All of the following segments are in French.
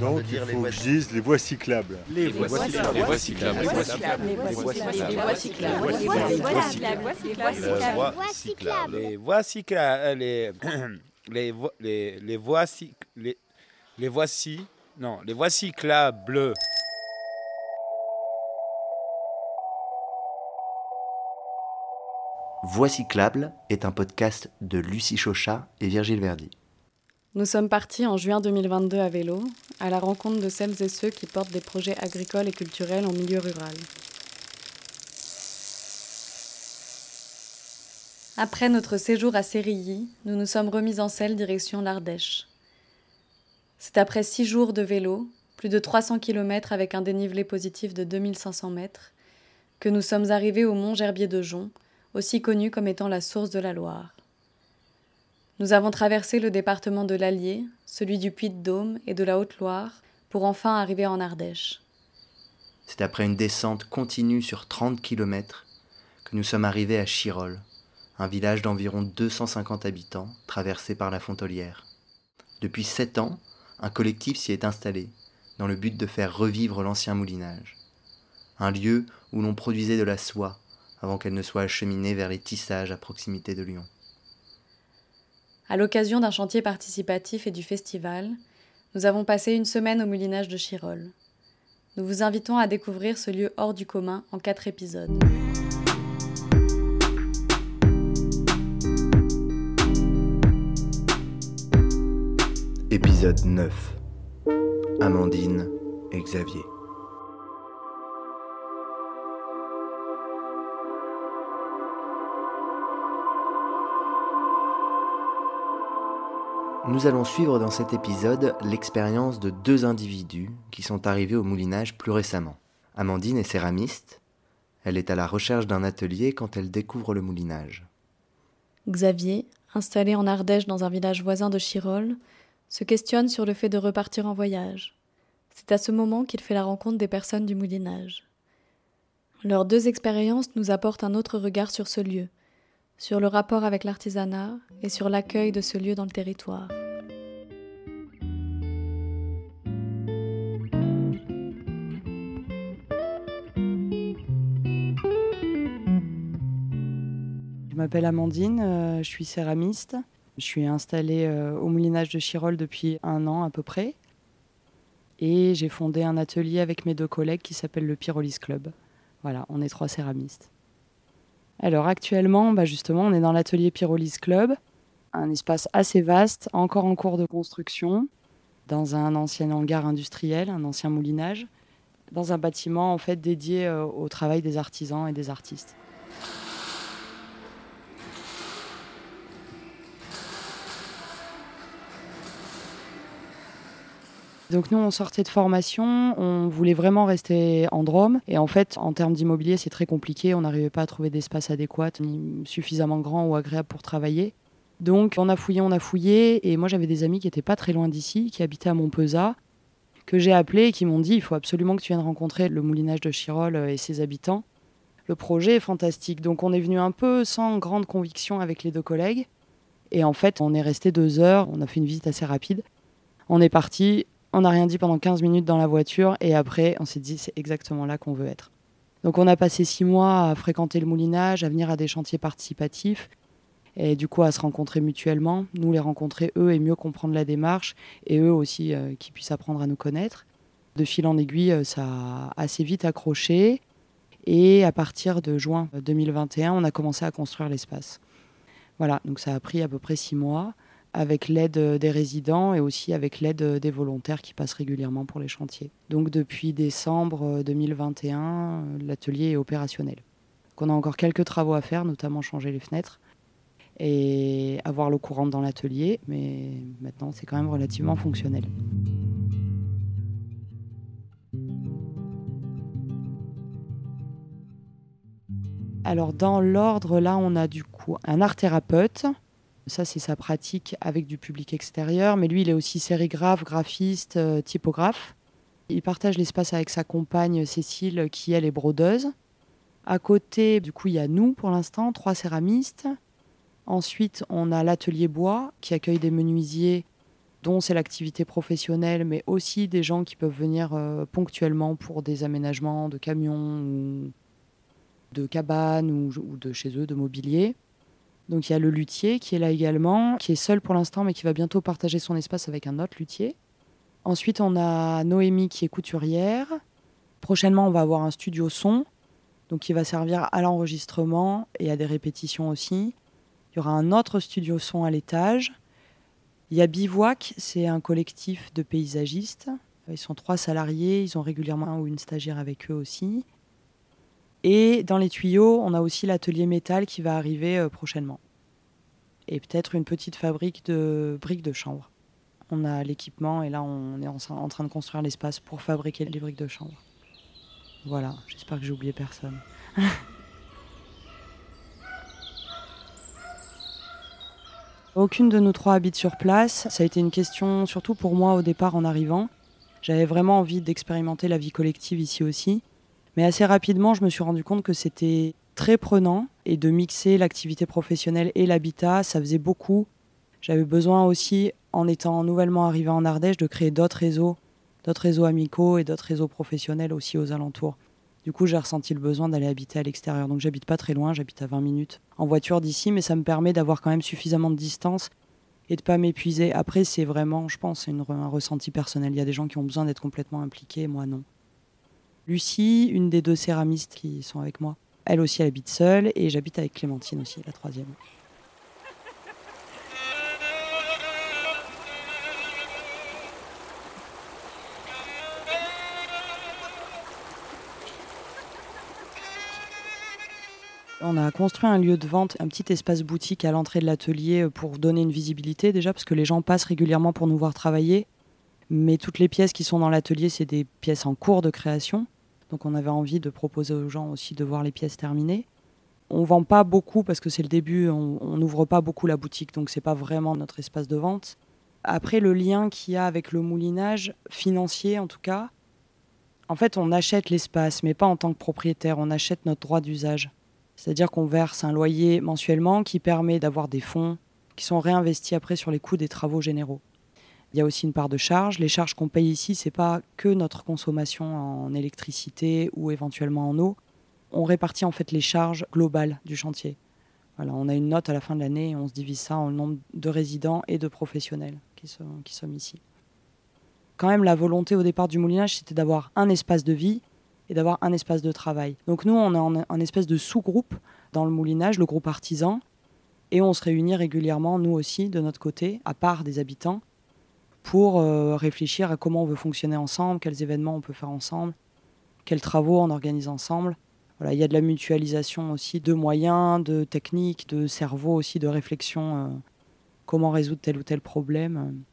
Donc de il dire les faut voies que je dise les voies cyclables. Les voies cyclables. Les voies cyclables. Les voies cyclables. Les voies cyclables. Les voies cyclables. Les voies Les voies cyclables. cyclables. La voie cyclable. Les voies cyclables. euh, Les les voies les les voies cyc- les les voici non les voies cyclables. Voix cyclable est un podcast de Lucie Chauchat et Virgile Verdi. Nous sommes partis en juin 2022 à vélo, à la rencontre de celles et ceux qui portent des projets agricoles et culturels en milieu rural. Après notre séjour à Sérilly, nous nous sommes remis en selle direction l'Ardèche. C'est après six jours de vélo, plus de 300 km avec un dénivelé positif de 2500 mètres, que nous sommes arrivés au mont Gerbier de Jonc, aussi connu comme étant la source de la Loire. Nous avons traversé le département de l'Allier, celui du Puy-de-Dôme et de la Haute-Loire, pour enfin arriver en Ardèche. C'est après une descente continue sur 30 km que nous sommes arrivés à Chirol, un village d'environ 250 habitants traversé par la Fontolière. Depuis sept ans, un collectif s'y est installé, dans le but de faire revivre l'ancien moulinage. Un lieu où l'on produisait de la soie avant qu'elle ne soit acheminée vers les tissages à proximité de Lyon. À l'occasion d'un chantier participatif et du festival, nous avons passé une semaine au moulinage de Chirol. Nous vous invitons à découvrir ce lieu hors du commun en quatre épisodes. Épisode 9 Amandine et Xavier. Nous allons suivre dans cet épisode l'expérience de deux individus qui sont arrivés au moulinage plus récemment. Amandine est céramiste. Elle est à la recherche d'un atelier quand elle découvre le moulinage. Xavier, installé en Ardèche dans un village voisin de Chirol, se questionne sur le fait de repartir en voyage. C'est à ce moment qu'il fait la rencontre des personnes du moulinage. Leurs deux expériences nous apportent un autre regard sur ce lieu, sur le rapport avec l'artisanat et sur l'accueil de ce lieu dans le territoire. Je m'appelle Amandine, euh, je suis céramiste. Je suis installée euh, au moulinage de Chirol depuis un an à peu près. Et j'ai fondé un atelier avec mes deux collègues qui s'appelle le Pyrolis Club. Voilà, on est trois céramistes. Alors actuellement, bah justement, on est dans l'atelier Pyrolis Club, un espace assez vaste, encore en cours de construction, dans un ancien hangar industriel, un ancien moulinage, dans un bâtiment en fait dédié euh, au travail des artisans et des artistes. Donc nous, on sortait de formation, on voulait vraiment rester en Drôme. Et en fait, en termes d'immobilier, c'est très compliqué. On n'arrivait pas à trouver d'espace adéquat, ni suffisamment grand ou agréable pour travailler. Donc on a fouillé, on a fouillé. Et moi, j'avais des amis qui n'étaient pas très loin d'ici, qui habitaient à Montpezat, que j'ai appelés et qui m'ont dit, il faut absolument que tu viennes rencontrer le moulinage de Chirol et ses habitants. Le projet est fantastique. Donc on est venu un peu sans grande conviction avec les deux collègues. Et en fait, on est resté deux heures, on a fait une visite assez rapide. On est parti, on n'a rien dit pendant 15 minutes dans la voiture et après, on s'est dit c'est exactement là qu'on veut être. Donc on a passé six mois à fréquenter le moulinage, à venir à des chantiers participatifs et du coup à se rencontrer mutuellement, nous les rencontrer eux et mieux comprendre la démarche et eux aussi euh, qui puissent apprendre à nous connaître. De fil en aiguille, euh, ça a assez vite accroché et à partir de juin 2021, on a commencé à construire l'espace. Voilà, donc ça a pris à peu près six mois avec l'aide des résidents et aussi avec l'aide des volontaires qui passent régulièrement pour les chantiers. Donc depuis décembre 2021, l'atelier est opérationnel. Donc on a encore quelques travaux à faire, notamment changer les fenêtres et avoir l'eau courante dans l'atelier, mais maintenant c'est quand même relativement fonctionnel. Alors dans l'ordre, là on a du coup un art thérapeute, ça, c'est sa pratique avec du public extérieur. Mais lui, il est aussi sérigraphe, graphiste, euh, typographe. Il partage l'espace avec sa compagne Cécile, qui, elle, est brodeuse. À côté, du coup, il y a nous, pour l'instant, trois céramistes. Ensuite, on a l'atelier bois, qui accueille des menuisiers dont c'est l'activité professionnelle, mais aussi des gens qui peuvent venir euh, ponctuellement pour des aménagements de camions ou de cabanes ou, de chez eux, de mobilier. Donc il y a le luthier qui est là également, qui est seul pour l'instant, mais qui va bientôt partager son espace avec un autre luthier. Ensuite, on a Noémie qui est couturière. Prochainement, on va avoir un studio son, donc qui va servir à l'enregistrement et à des répétitions aussi. Il y aura un autre studio son à l'étage. Il y a Bivouac, c'est un collectif de paysagistes. Ils sont trois salariés, ils ont régulièrement un ou une stagiaire avec eux aussi. Et dans les tuyaux, on a aussi l'atelier métal qui va arriver euh, prochainement. Et peut-être une petite fabrique de briques de chanvre. On a l'équipement et là on est en train de construire l'espace pour fabriquer les briques de chanvre. Voilà, j'espère que j'ai oublié personne. Aucune de nous trois habite sur place. Ça a été une question, surtout pour moi au départ en arrivant. J'avais vraiment envie d'expérimenter la vie collective ici aussi. Mais assez rapidement, je me suis rendu compte que c'était très prenant et de mixer l'activité professionnelle et l'habitat, ça faisait beaucoup. J'avais besoin aussi, en étant nouvellement arrivé en Ardèche, de créer d'autres réseaux, d'autres réseaux amicaux et d'autres réseaux professionnels aussi aux alentours. Du coup, j'ai ressenti le besoin d'aller habiter à l'extérieur. Donc, j'habite pas très loin, j'habite à 20 minutes en voiture d'ici, mais ça me permet d'avoir quand même suffisamment de distance et de pas m'épuiser. Après, c'est vraiment, je pense, une, un ressenti personnel. Il y a des gens qui ont besoin d'être complètement impliqués, moi non. Lucie, une des deux céramistes qui sont avec moi, elle aussi, habite seule et j'habite avec Clémentine aussi, la troisième. On a construit un lieu de vente, un petit espace boutique à l'entrée de l'atelier pour donner une visibilité déjà, parce que les gens passent régulièrement pour nous voir travailler. Mais toutes les pièces qui sont dans l'atelier, c'est des pièces en cours de création. Donc on avait envie de proposer aux gens aussi de voir les pièces terminées. On vend pas beaucoup parce que c'est le début, on n'ouvre pas beaucoup la boutique, donc c'est pas vraiment notre espace de vente. Après, le lien qu'il y a avec le moulinage, financier en tout cas, en fait, on achète l'espace, mais pas en tant que propriétaire, on achète notre droit d'usage. C'est-à-dire qu'on verse un loyer mensuellement qui permet d'avoir des fonds qui sont réinvestis après sur les coûts des travaux généraux. Il y a aussi une part de charge. Les charges qu'on paye ici, ce n'est pas que notre consommation en électricité ou éventuellement en eau. On répartit en fait les charges globales du chantier. Voilà, on a une note à la fin de l'année et on se divise ça en nombre de résidents et de professionnels qui sont, qui sont ici. Quand même, la volonté au départ du moulinage, c'était d'avoir un espace de vie et d'avoir un espace de travail. Donc nous, on est en, espèce de sous-groupe dans le moulinage, le groupe artisan, et on se réunit régulièrement, nous aussi, de notre côté, à part des habitants, pour euh, réfléchir à comment on veut fonctionner ensemble, quels événements on peut faire ensemble, quels travaux on organise ensemble. Voilà, il y a de la mutualisation aussi de moyens, de techniques, de cerveau aussi, de réflexion, euh, comment résoudre tel ou tel problème.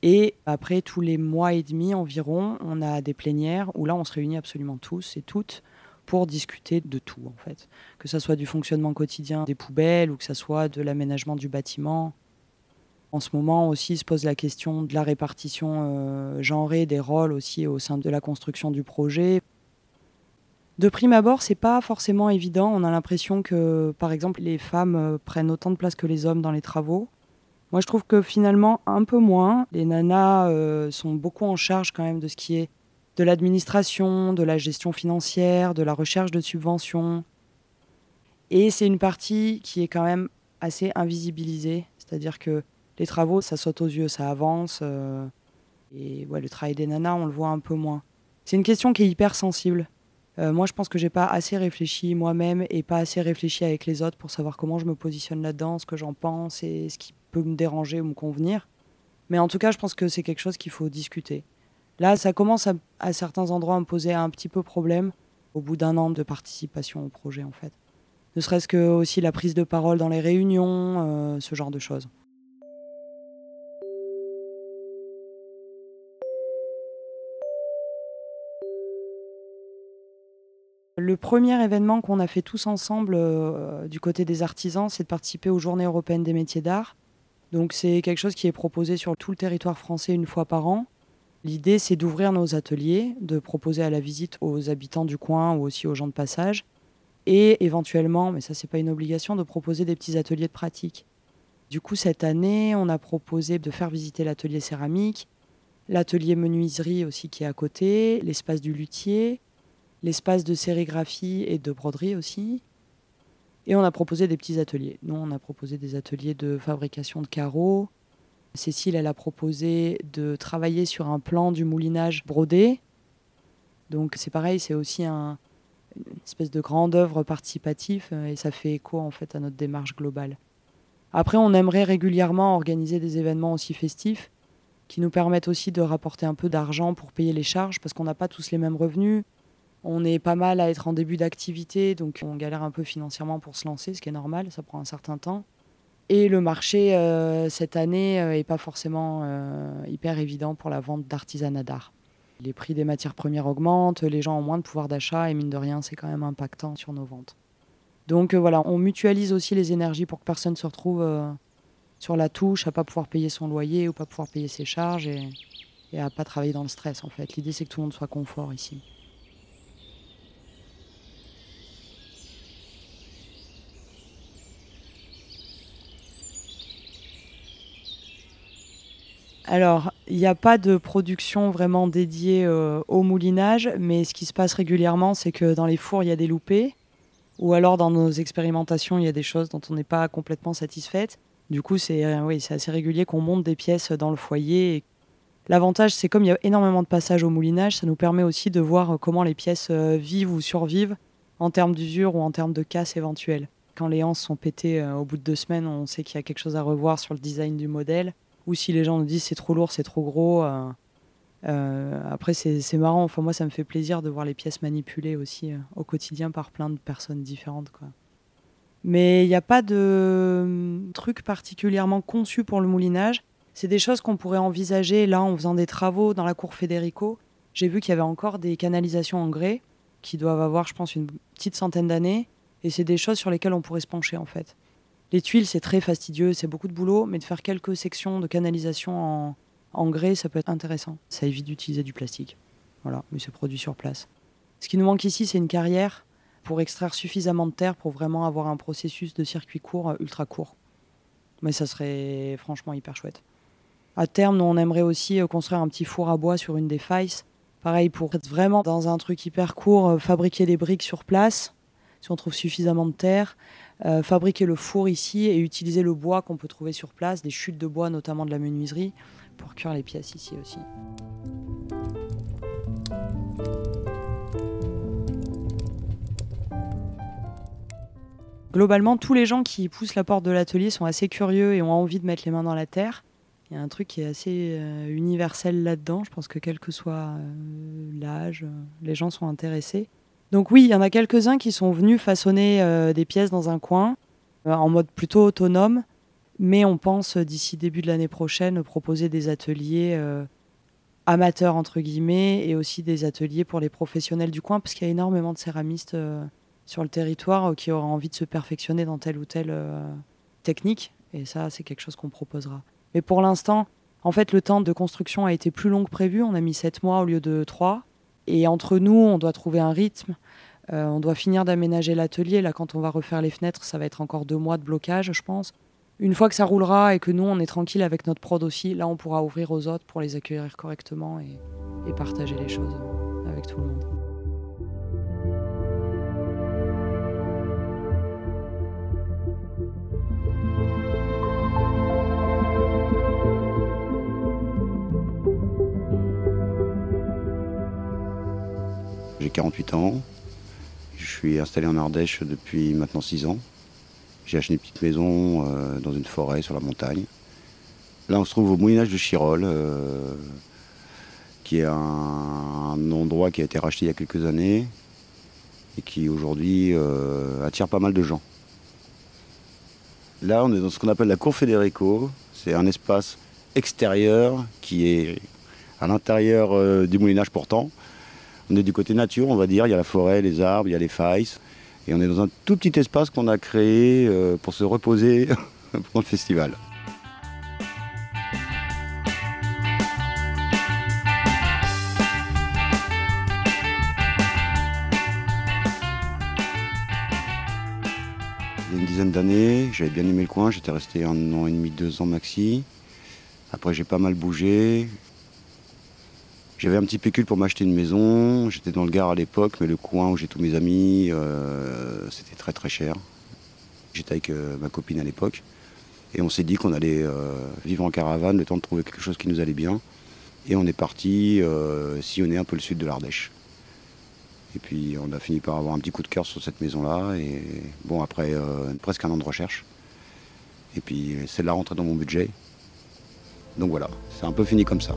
Et après, tous les mois et demi environ, on a des plénières où là, on se réunit absolument tous et toutes pour discuter de tout, en fait. Que ce soit du fonctionnement quotidien des poubelles ou que ce soit de l'aménagement du bâtiment. En ce moment aussi se pose la question de la répartition euh, genrée des rôles aussi au sein de la construction du projet. De prime abord, c'est pas forcément évident. On a l'impression que, par exemple, les femmes euh, prennent autant de place que les hommes dans les travaux. Moi, je trouve que finalement, un peu moins. Les nanas euh, sont beaucoup en charge quand même de ce qui est de l'administration, de la gestion financière, de la recherche de subventions. Et c'est une partie qui est quand même assez invisibilisée. C'est-à-dire que les travaux, ça saute aux yeux, ça avance. Euh, et le travail des nanas, on le voit un peu moins. C'est une question qui est hyper sensible. Euh, moi, je pense que j'ai pas assez réfléchi moi-même et pas assez réfléchi avec les autres pour savoir comment je me positionne là-dedans, ce que j'en pense et ce qui peut me déranger ou me convenir. Mais en tout cas, je pense que c'est quelque chose qu'il faut discuter. Là, ça commence à, certains endroits à me poser un petit peu problème au bout d'un an de participation au projet, en fait. Ne serait-ce que aussi la prise de parole dans les réunions, euh, ce genre de choses. Le premier événement qu'on a fait tous ensemble euh, du côté des artisans, c'est de participer aux Journées européennes des métiers d'art. Donc c'est quelque chose qui est proposé sur tout le territoire français une fois par an. L'idée, c'est d'ouvrir nos ateliers, de proposer à la visite aux habitants du coin ou aussi aux gens de passage, et éventuellement, mais ça c'est pas une obligation, de proposer des petits ateliers de pratique. Du coup, cette année, on a proposé de faire visiter l'atelier céramique, l'atelier menuiserie aussi qui est à côté, l'espace du luthier, l'espace de sérigraphie et de broderie aussi. Et on a proposé des petits ateliers. Nous, on a proposé des ateliers de fabrication de carreaux. Cécile, elle a proposé de travailler sur un plan du moulinage brodé. Donc c'est pareil, c'est aussi un, une espèce de grande œuvre participative euh, et ça fait écho en fait à notre démarche globale. Après, on aimerait régulièrement organiser des événements aussi festifs qui nous permettent aussi de rapporter un peu d'argent pour payer les charges parce qu'on n'a pas tous les mêmes revenus. On est pas mal à être en début d'activité, donc on galère un peu financièrement pour se lancer, ce qui est normal, ça prend un certain temps. Et le marché euh, cette année n'est euh, pas forcément euh, hyper évident pour la vente d'artisanat d'art. Les prix des matières premières augmentent, les gens ont moins de pouvoir d'achat et mine de rien, c'est quand même impactant sur nos ventes. Donc voilà, on mutualise aussi les énergies pour que personne ne se retrouve sur la touche à pas pouvoir payer son loyer ou pas pouvoir payer ses charges et, et à pas travailler dans le stress en fait. L'idée c'est que tout le monde soit confort ici. Alors, il n'y a pas de production vraiment dédiée euh, au moulinage, mais ce qui se passe régulièrement, c'est que dans les fours, il y a des loupés, ou alors dans nos expérimentations, il y a des choses dont on n'est pas complètement satisfaite. Du coup, c'est euh, assez régulier qu'on monte des pièces dans le foyer. L'avantage, c'est comme il y a énormément de passages au moulinage, ça nous permet aussi de voir euh, comment les pièces vivent ou survivent en termes d'usure ou en termes de casse éventuelle. Quand les anses sont pétées au bout de deux semaines, on sait qu'il y a quelque chose à revoir sur le design du modèle ou si les gens nous disent c'est trop lourd, c'est trop gros. Euh, euh, après, c'est marrant. Enfin, moi, ça me fait plaisir de voir les pièces manipulées aussi euh, au quotidien par plein de personnes différentes. Quoi. Mais il n'y a pas de truc particulièrement conçu pour le moulinage. C'est des choses qu'on pourrait envisager là en faisant des travaux dans la cour Federico. J'ai vu qu'il y avait encore des canalisations en grès qui doivent avoir, je pense, une petite centaine d'années. Et c'est des choses sur lesquelles on pourrait se pencher en fait. Les tuiles, c'est très fastidieux, c'est beaucoup de boulot, mais de faire quelques sections de canalisation en, grès, ça peut être intéressant. Ça évite d'utiliser du plastique. Voilà, mais c'est produit sur place. Ce qui nous manque ici, c'est une carrière pour extraire suffisamment de terre pour vraiment avoir un processus de circuit court euh, ultra court. Mais ça serait franchement hyper chouette. À terme, nous, on aimerait aussi euh, construire un petit four à bois sur une des failles. Pareil, pour être vraiment dans un truc hyper court, euh, fabriquer des briques sur place, si on trouve suffisamment de terre, euh, fabriquer le four ici et utiliser le bois qu'on peut trouver sur place, des chutes de bois notamment de la menuiserie, pour cuire les pièces ici aussi. Globalement, tous les gens qui poussent la porte de l'atelier sont assez curieux et ont envie de mettre les mains dans la terre. Il y a un truc qui est assez euh, universel là-dedans. Je pense que quel que soit euh, l'âge, les gens sont intéressés. Donc oui, il y en a quelques-uns qui sont venus façonner euh, des pièces dans un coin, euh, en mode plutôt autonome, mais on pense euh, d'ici début de l'année prochaine proposer des ateliers amateurs entre guillemets et aussi des ateliers pour les professionnels du coin, parce qu'il y a énormément de céramistes sur le territoire qui auraient envie de se perfectionner dans telle ou telle technique, et ça c'est quelque chose qu'on proposera. Mais pour l'instant, en fait, le temps de construction a été plus long que prévu. On a mis 7 mois au lieu de 3. Et entre nous, on doit trouver un rythme. Euh, on doit finir d'aménager l'atelier. Là, quand on va refaire les fenêtres, ça va être encore deux mois de blocage, je pense. Une fois que ça roulera et que nous, on est tranquille avec notre prod aussi, là, on pourra ouvrir aux autres pour les accueillir correctement et partager les choses avec tout le monde. J'ai 48 ans. Je suis installé en Ardèche depuis maintenant 6 ans. J'ai acheté une petite maison euh, dans une forêt sur la montagne. Là, on se trouve au Moulinage de Chirol, euh, qui est un, endroit qui a été racheté il y a quelques années et qui aujourd'hui euh, attire pas mal de gens. Là, on est dans ce qu'on appelle la cour Federico. C'est un espace extérieur qui est à l'intérieur du moulinage pourtant, on est du côté nature, on va dire. Il y a la forêt, les arbres, il y a les failles. Et on est dans un tout petit espace qu'on a créé euh, pour se reposer pendant le festival. Il y a une dizaine d'années. J'avais bien aimé le coin. J'étais resté un an et demi, deux ans maxi. Après, j'ai pas mal bougé. J'avais un petit pécule pour m'acheter une maison. J'étais dans le Gard à l'époque, mais le coin où j'ai tous mes amis, euh, c'était très très cher. J'étais avec euh, ma copine à l'époque. Et on s'est dit qu'on allait euh, vivre en caravane, le temps de trouver quelque chose qui nous allait bien. Et on est parti sillonner un peu le sud de l'Ardèche. Et puis on a fini par avoir un petit coup de cœur sur cette maison-là. Et bon, après presque un an de recherche. Et puis celle-là rentrait dans mon budget. Donc voilà, c'est un peu fini comme ça.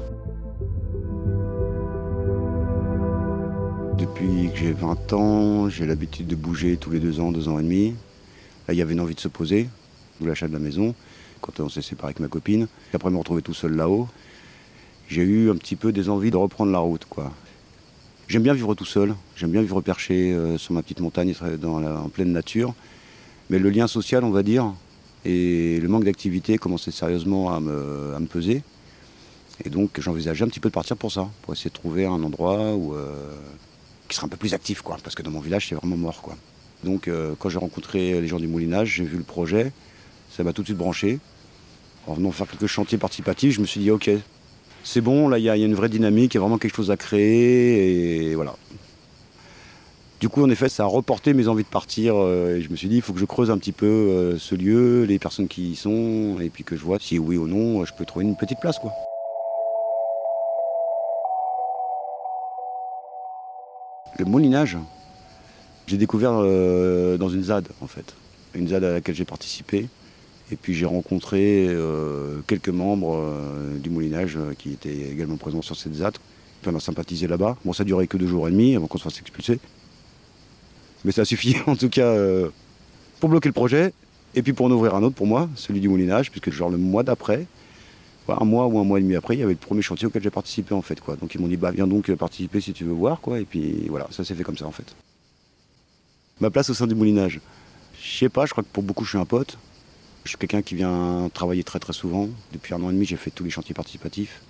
Depuis que j'ai 20 ans, j'ai l'habitude de bouger tous les deux ans, deux ans et demi. Là, il y avait une envie de se poser, d'où l'achat de la maison, quand on s'est séparé avec ma copine. Après me retrouver tout seul là-haut, j'ai eu un petit peu des envies de reprendre la route. J'aime bien vivre tout seul, j'aime bien vivre perché euh, sur ma petite montagne dans en pleine nature. Mais le lien social, on va dire, et le manque d'activité commençait sérieusement à me, à me peser. Et donc j'envisageais un petit peu de partir pour ça, pour essayer de trouver un endroit où, euh, qui sera un peu plus actif, quoi, parce que dans mon village, c'est vraiment mort, quoi. Donc, euh, quand j'ai rencontré les gens du moulinage, j'ai vu le projet, ça m'a tout de suite branché. En venant faire quelques chantiers participatifs, je me suis dit, ok, c'est bon, là, il y, a une vraie dynamique, il y a vraiment quelque chose à créer, et voilà. Du coup, en effet, ça a reporté mes envies de partir. Euh, et je me suis dit, il faut que je creuse un petit peu euh, ce lieu, les personnes qui y sont, et puis que je vois si oui ou non, je peux trouver une petite place, quoi. Le moulinage, j'ai découvert euh, dans une ZAD en fait, une ZAD à laquelle j'ai participé. Et puis j'ai rencontré euh, quelques membres euh, du moulinage qui étaient également présents sur cette ZAD. Puis on a sympathisé là-bas. Bon, ça duré que deux jours et demi avant qu'on se fasse expulser. Mais ça a suffi en tout cas pour bloquer le projet. Et puis pour en ouvrir un autre pour moi, celui du moulinage, puisque genre le mois d'après, un mois ou un mois et demi après, il y avait le premier chantier auquel j'ai participé en fait. Quoi. Donc ils m'ont dit bah viens donc participer si tu veux voir quoi. Et puis voilà, ça s'est fait comme ça en fait. Ma place au sein du moulinage. Je sais pas, je crois que pour beaucoup je suis un pote. Je suis quelqu'un qui vient travailler très très souvent. Depuis un an et demi j'ai fait tous les chantiers participatifs.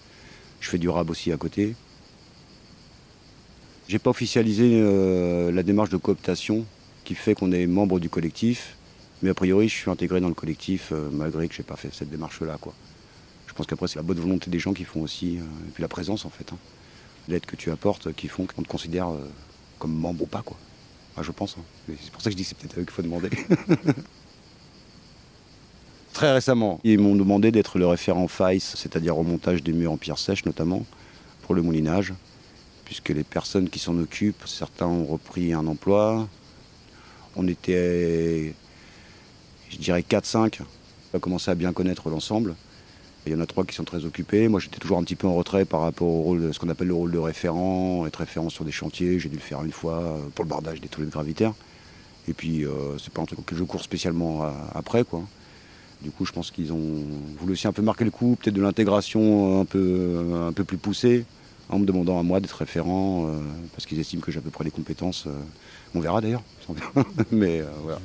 Je fais du rab aussi à côté. J'ai pas officialisé euh, la démarche de cooptation qui fait qu'on est membre du collectif. Mais a priori, je suis intégré dans le collectif euh, malgré que je n'ai pas fait cette démarche-là. Quoi. Pense qu'après, c'est la bonne volonté des gens qui font aussi, euh, et puis la présence en fait. Hein. L'aide que tu apportes qui font qu'on te considère euh, comme membre ou pas, quoi. je pense. Hein. C'est pour ça que je dis que c'est peut-être eux qu'il faut demander. Très récemment, ils m'ont demandé d'être le référent FICE, c'est-à-dire au montage des murs en pierre sèche notamment, pour le moulinage, puisque les personnes qui s'en occupent, certains ont repris un emploi. On était, je dirais, 4-5 à commencer à bien connaître l'ensemble. Il y en a trois qui sont très occupés. Moi, j'étais toujours un petit peu en retrait par rapport au rôle, de ce qu'on appelle le rôle de référent, être référent sur des chantiers. J'ai dû le faire une fois euh, pour le bardage des toilettes gravitaires. Et puis, euh, c'est pas un truc auquel je cours spécialement euh, après, quoi. Du coup, je pense qu'ils ont voulu aussi un peu marquer le coup, peut-être de l'intégration un peu, un peu plus poussée, en me demandant à moi d'être référent, parce qu'ils estiment que j'ai à peu près les compétences. on verra d'ailleurs, mais voilà.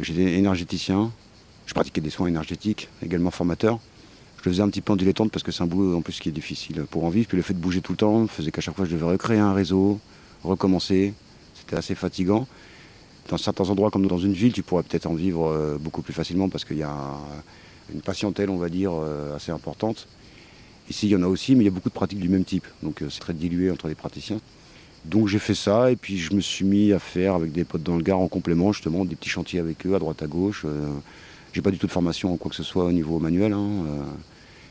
J'étais énergéticien, je pratiquais des soins énergétiques, également formateur. Je le faisais un petit peu en dilettante parce que c'est un boulot en plus qui est difficile pour en vivre. Puis le fait de bouger tout le temps faisait qu'à chaque fois je devais recréer un réseau, recommencer. C'était assez fatigant. Dans certains endroits comme dans une ville, tu pourrais peut-être en vivre euh, beaucoup plus facilement parce qu'il y a une patientèle, on va dire, euh, assez importante. Ici, il y en a aussi, mais il y a beaucoup de pratiques du même type. Donc euh, c'est très dilué entre les praticiens. Donc j'ai fait ça et puis je me suis mis à faire avec des potes dans le Gard en complément justement des petits chantiers avec eux à droite à gauche. Euh, j'ai pas du tout de formation en quoi que ce soit au niveau manuel. Hein, euh.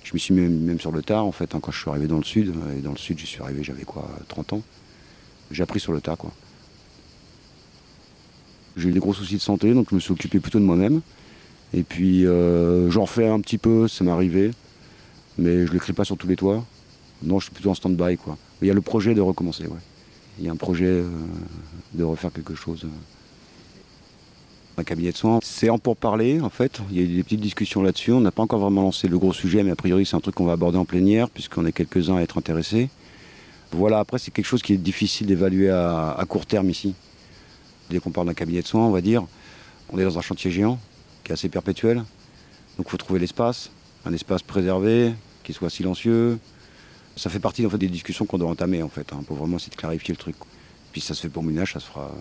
je me suis mis même sur le tard en fait hein, quand je suis arrivé dans le sud. Et dans le sud j'y suis arrivé j'avais quoi 30 ans. J'ai appris sur le tas quoi. J'ai eu des gros soucis de santé donc je me suis occupé plutôt de moi-même. Et puis euh, j'en refais un petit peu, ça m'est arrivé. Mais je l'écris pas sur tous les toits. Non, je suis plutôt en stand-by quoi. Il y a le projet de recommencer, ouais il y a un projet euh, de refaire quelque chose. Un cabinet de soins, c'est en pour parler en fait. Il y a eu des petites discussions là-dessus. On n'a pas encore vraiment lancé le gros sujet, mais a priori c'est un truc qu'on va aborder en plénière puisqu'on est quelques-uns à être intéressés. Voilà, après c'est quelque chose qui est difficile d'évaluer à, à, court terme ici. Dès qu'on parle d'un cabinet de soins, on va dire, on est dans un chantier géant qui est assez perpétuel. Donc il faut trouver l'espace, un espace préservé, qui soit silencieux. Ça fait partie en fait, des discussions qu'on doit entamer en fait, hein, pour vraiment essayer de clarifier le truc. Puis ça se fait pour Moulinage, ça se fera.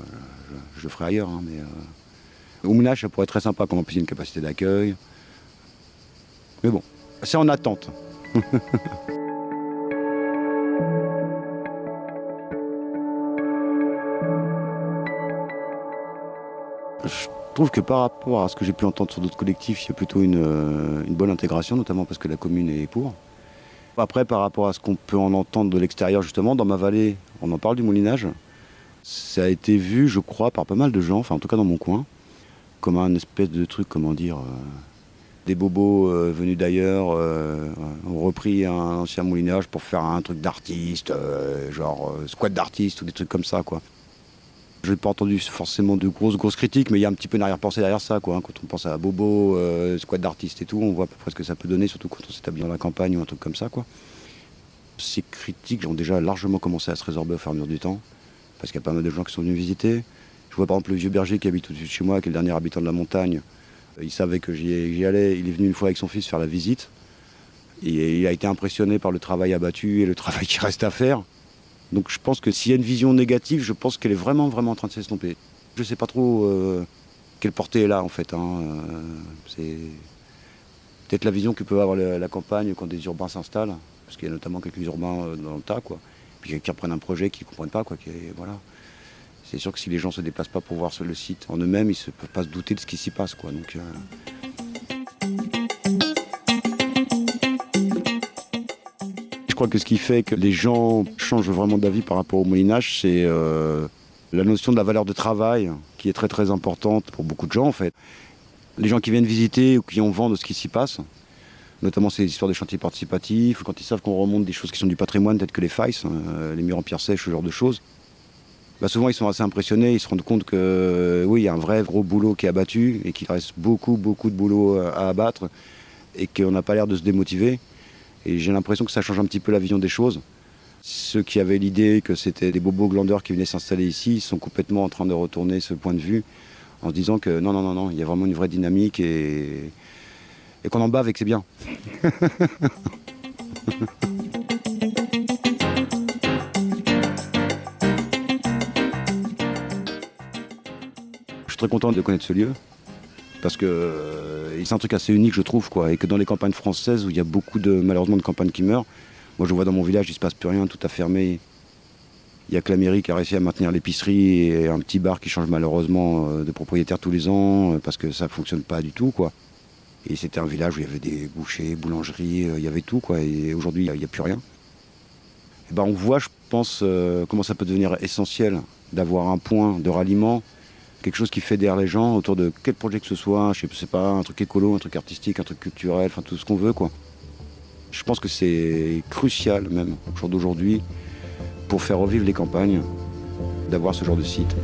Je, le ferai ailleurs. Hein, mais, euh... Au Moulinage, ça pourrait être très sympa en plus une capacité d'accueil. Mais bon, c'est en attente. Je trouve que par rapport à ce que j'ai pu entendre sur d'autres collectifs, il y a plutôt une, euh, une, bonne intégration, notamment parce que la commune est pour. Après, par rapport à ce qu'on peut en entendre de l'extérieur, justement, dans ma vallée, on en parle du moulinage. Ça a été vu, je crois, par pas mal de gens, enfin en tout cas dans mon coin, comme un espèce de truc, comment dire, euh, des bobos euh, venus d'ailleurs euh, ont repris un ancien moulinage pour faire un truc d'artiste, genre squat d'artiste ou des trucs comme ça, quoi. Je n'ai pas entendu forcément de grosses grosses critiques, mais il y a un petit peu une arrière-pensée derrière ça, quoi. Hein. Quand on pense à Bobo, squat d'artiste et tout, on voit à peu près ce que ça peut donner, surtout quand on s'établit dans la campagne ou un truc comme ça, quoi. Ces critiques ont déjà largement commencé à se résorber au fur et à mesure du temps, parce qu'il y a pas mal de gens qui sont venus visiter. Je vois par exemple le vieux berger qui habite au-dessus de chez moi, qui est le dernier habitant de la montagne, il savait que j'y allais. Il est venu une fois avec son fils faire la visite. Et il a été impressionné par le travail abattu et le travail qui reste à faire. Donc je pense que s'il y a une vision négative, je pense qu'elle est vraiment, vraiment en train de s'estomper. Je ne sais pas trop euh, quelle portée elle a en fait. Hein. Euh, c'est peut-être la vision que peut avoir la, campagne quand des urbains s'installent. Parce qu'il y a notamment quelques urbains euh, dans le tas, quoi. Puis qui reprennent un projet qu'ils ne comprennent pas, quoi. Voilà. C'est sûr que si les gens ne se déplacent pas pour voir le site en eux-mêmes, ils ne peuvent pas se douter de ce qui s'y passe. Quoi. Donc. Crois que ce qui fait que les gens changent vraiment d'avis par rapport au Moyen-Âge, c'est euh, la notion de la valeur de travail, qui est très très importante pour beaucoup de gens en fait. Les gens qui viennent visiter ou qui ont vent de ce qui s'y passe, notamment ces histoires des chantiers participatifs, quand ils savent qu'on remonte des choses qui sont du patrimoine, peut-être que les failles, euh, les murs en pierre sèche, ce genre de choses. Bah souvent ils sont assez impressionnés, ils se rendent compte que oui, il y a un vrai gros boulot qui est abattu et qu'il reste beaucoup, beaucoup de boulot à abattre et qu'on n'a pas l'air de se démotiver. Et j'ai l'impression que ça change un petit peu la vision des choses. Ceux qui avaient l'idée que c'était des bobos glandeurs qui venaient s'installer ici, sont complètement en train de retourner ce point de vue en se disant que non, non, non, non, il y a vraiment une vraie dynamique et, et qu'on en bave et que c'est bien. très content de connaître ce lieu parce que euh, c'est un truc assez unique je trouve quoi. Et que dans les campagnes françaises où il y a beaucoup de malheureusement de campagnes qui meurent moi je vois dans mon village il se passe plus rien tout a fermé. Il y a que la mairie qui a réussi à maintenir l'épicerie et un petit bar qui change malheureusement euh, de propriétaire tous les ans euh, parce que ça fonctionne pas du tout quoi. Et c'était un village où il y avait des bouchers boulangeries il y avait tout quoi. Et aujourd'hui il n'y a, plus rien. Et ben on voit je pense comment ça peut devenir essentiel d'avoir un point de ralliement quelque chose qui fédère les gens autour de quel projet que ce soit, je sais pas, un truc écolo, un truc artistique, un truc culturel, enfin tout ce qu'on veut quoi. Je pense que c'est crucial même au jour d'aujourd'hui pour faire revivre les campagnes d'avoir ce genre de site.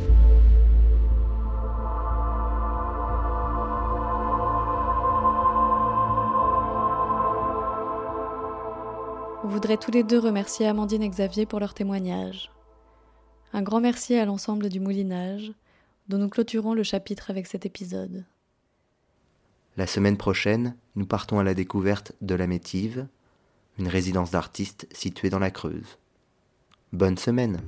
On voudrait tous les deux remercier Amandine et Xavier pour leur témoignage. Un grand merci à l'ensemble du moulinage, dont nous clôturons le chapitre avec cet épisode. La semaine prochaine, nous partons à la découverte de la Métive, une résidence d'artistes située dans la Creuse. Bonne semaine